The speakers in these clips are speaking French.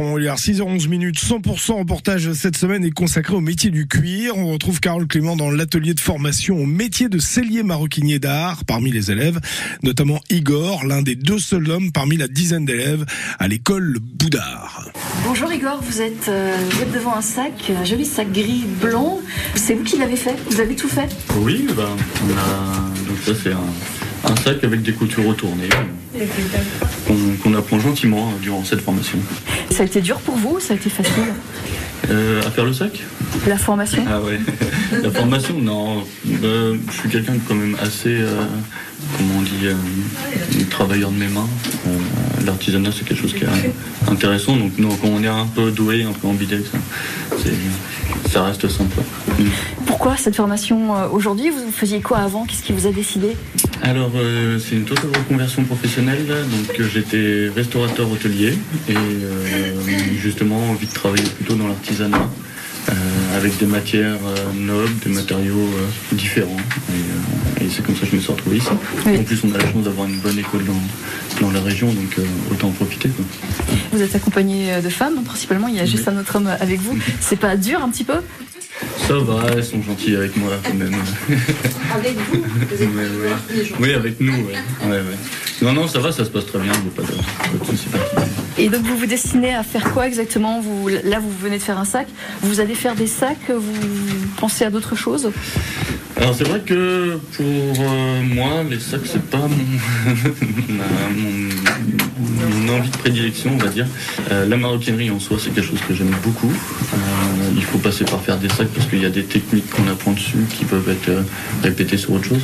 sur Montbéliard, 6h11 minutes, 100% reportage cette semaine est consacré au métier du cuir. On retrouve Carole Clément dans l'atelier de formation au métier de cellier maroquinier d'art parmi les élèves, notamment Igor, l'un des deux seuls hommes parmi la dizaine d'élèves à l'école Boudard. Bonjour Igor, vous êtes, euh, vous êtes devant un sac, un joli sac gris blond. C'est vous qui l'avez fait Vous avez tout fait? Oui, ben, on a... donc ça c'est un, un sac avec des coutures retournées euh, qu'on apprend gentiment euh, durant cette formation. Ça a été dur pour vous ou ça a été facile Euh, à faire le sac? La formation? Ah ouais. La formation, non. Euh, je suis quelqu'un quand même assez, euh, comment on dit, travailleur de mes mains. L'artisanat, c'est quelque chose qui est intéressant. Donc, non, quand on est un peu doué, un peu ambidextre, c'est- ça reste simple. Mm. Pourquoi cette formation aujourd'hui? Vous faisiez quoi avant? Qu'est-ce qui vous a décidé? Alors, euh, c'est une totale reconversion professionnelle. Donc, euh, j'étais restaurateur hôtelier et euh, justement envie de travailler plutôt dans l'artisanat. euh, avec des matières nobles, des matériaux différents. Et, et c'est comme ça que je me suis retrouvé ici. Oui. En plus, on a la chance d'avoir une bonne école dans, dans la région, donc autant en profiter. quoi. Vous êtes accompagné de femmes, principalement. Il y a juste un autre homme avec vous. C'est pas dur un petit peu? Ça va, elles sont gentilles avec moi quand même. Avec vous Ouais, ouais. Oui, avec nous, ouais. Ouais, ouais. Non, non, ça va, ça se passe très bien, il n'y a pas de, pas de soucis particuliers. Et donc vous vous destinez à faire quoi exactement? Vous, Là, vous venez de faire un sac. Vous allez faire des sacs Vous pensez à d'autres choses? Alors c'est vrai que pour euh, moi, les sacs, c'est pas mon, ma- mon, mon envie de prédilection, on va dire. Euh, la maroquinerie en soi, c'est quelque chose que j'aime beaucoup. Euh, faut passer par faire des sacs parce qu'il y a des techniques qu'on apprend dessus qui peuvent être euh, répétées sur autre chose.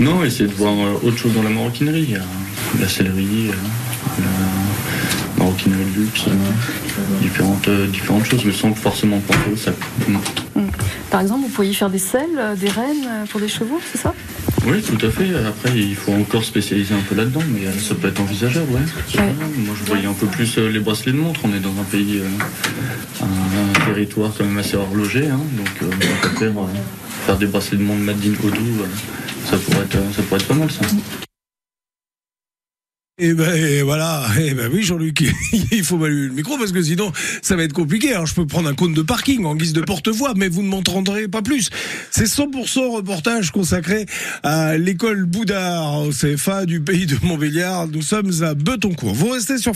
Non, essayer de voir euh, autre chose dans la maroquinerie. Il y a la sellerie, euh, la maroquinerie de luxe, euh, différentes, euh, différentes choses, mais sans forcément penser au sac. Par exemple, vous pourriez faire des selles, euh, des rennes euh, pour des chevaux, c'est ça? Oui, tout à fait. Après, il faut encore spécialiser un peu là-dedans, mais euh, ça peut être envisageable, ouais. Ouais. Moi, je voyais un peu plus euh, les bracelets de montre. On est dans un pays, euh, un, un territoire quand même assez horloger, hein, donc euh, on peut faire, euh, faire des bracelets de montre made in Odoo, ça pourrait être, ça pourrait être pas mal, ça. Et ben et voilà, et ben oui Jean-Luc, il faut m'allumer le micro parce que sinon ça va être compliqué. Alors je peux prendre un compte de parking en guise de porte-voix, mais vous ne m'entendrez pas plus. C'est 100% reportage consacré à l'école Boudard au CFA du pays de Montbéliard. Nous sommes à Betoncourt. Vous restez sur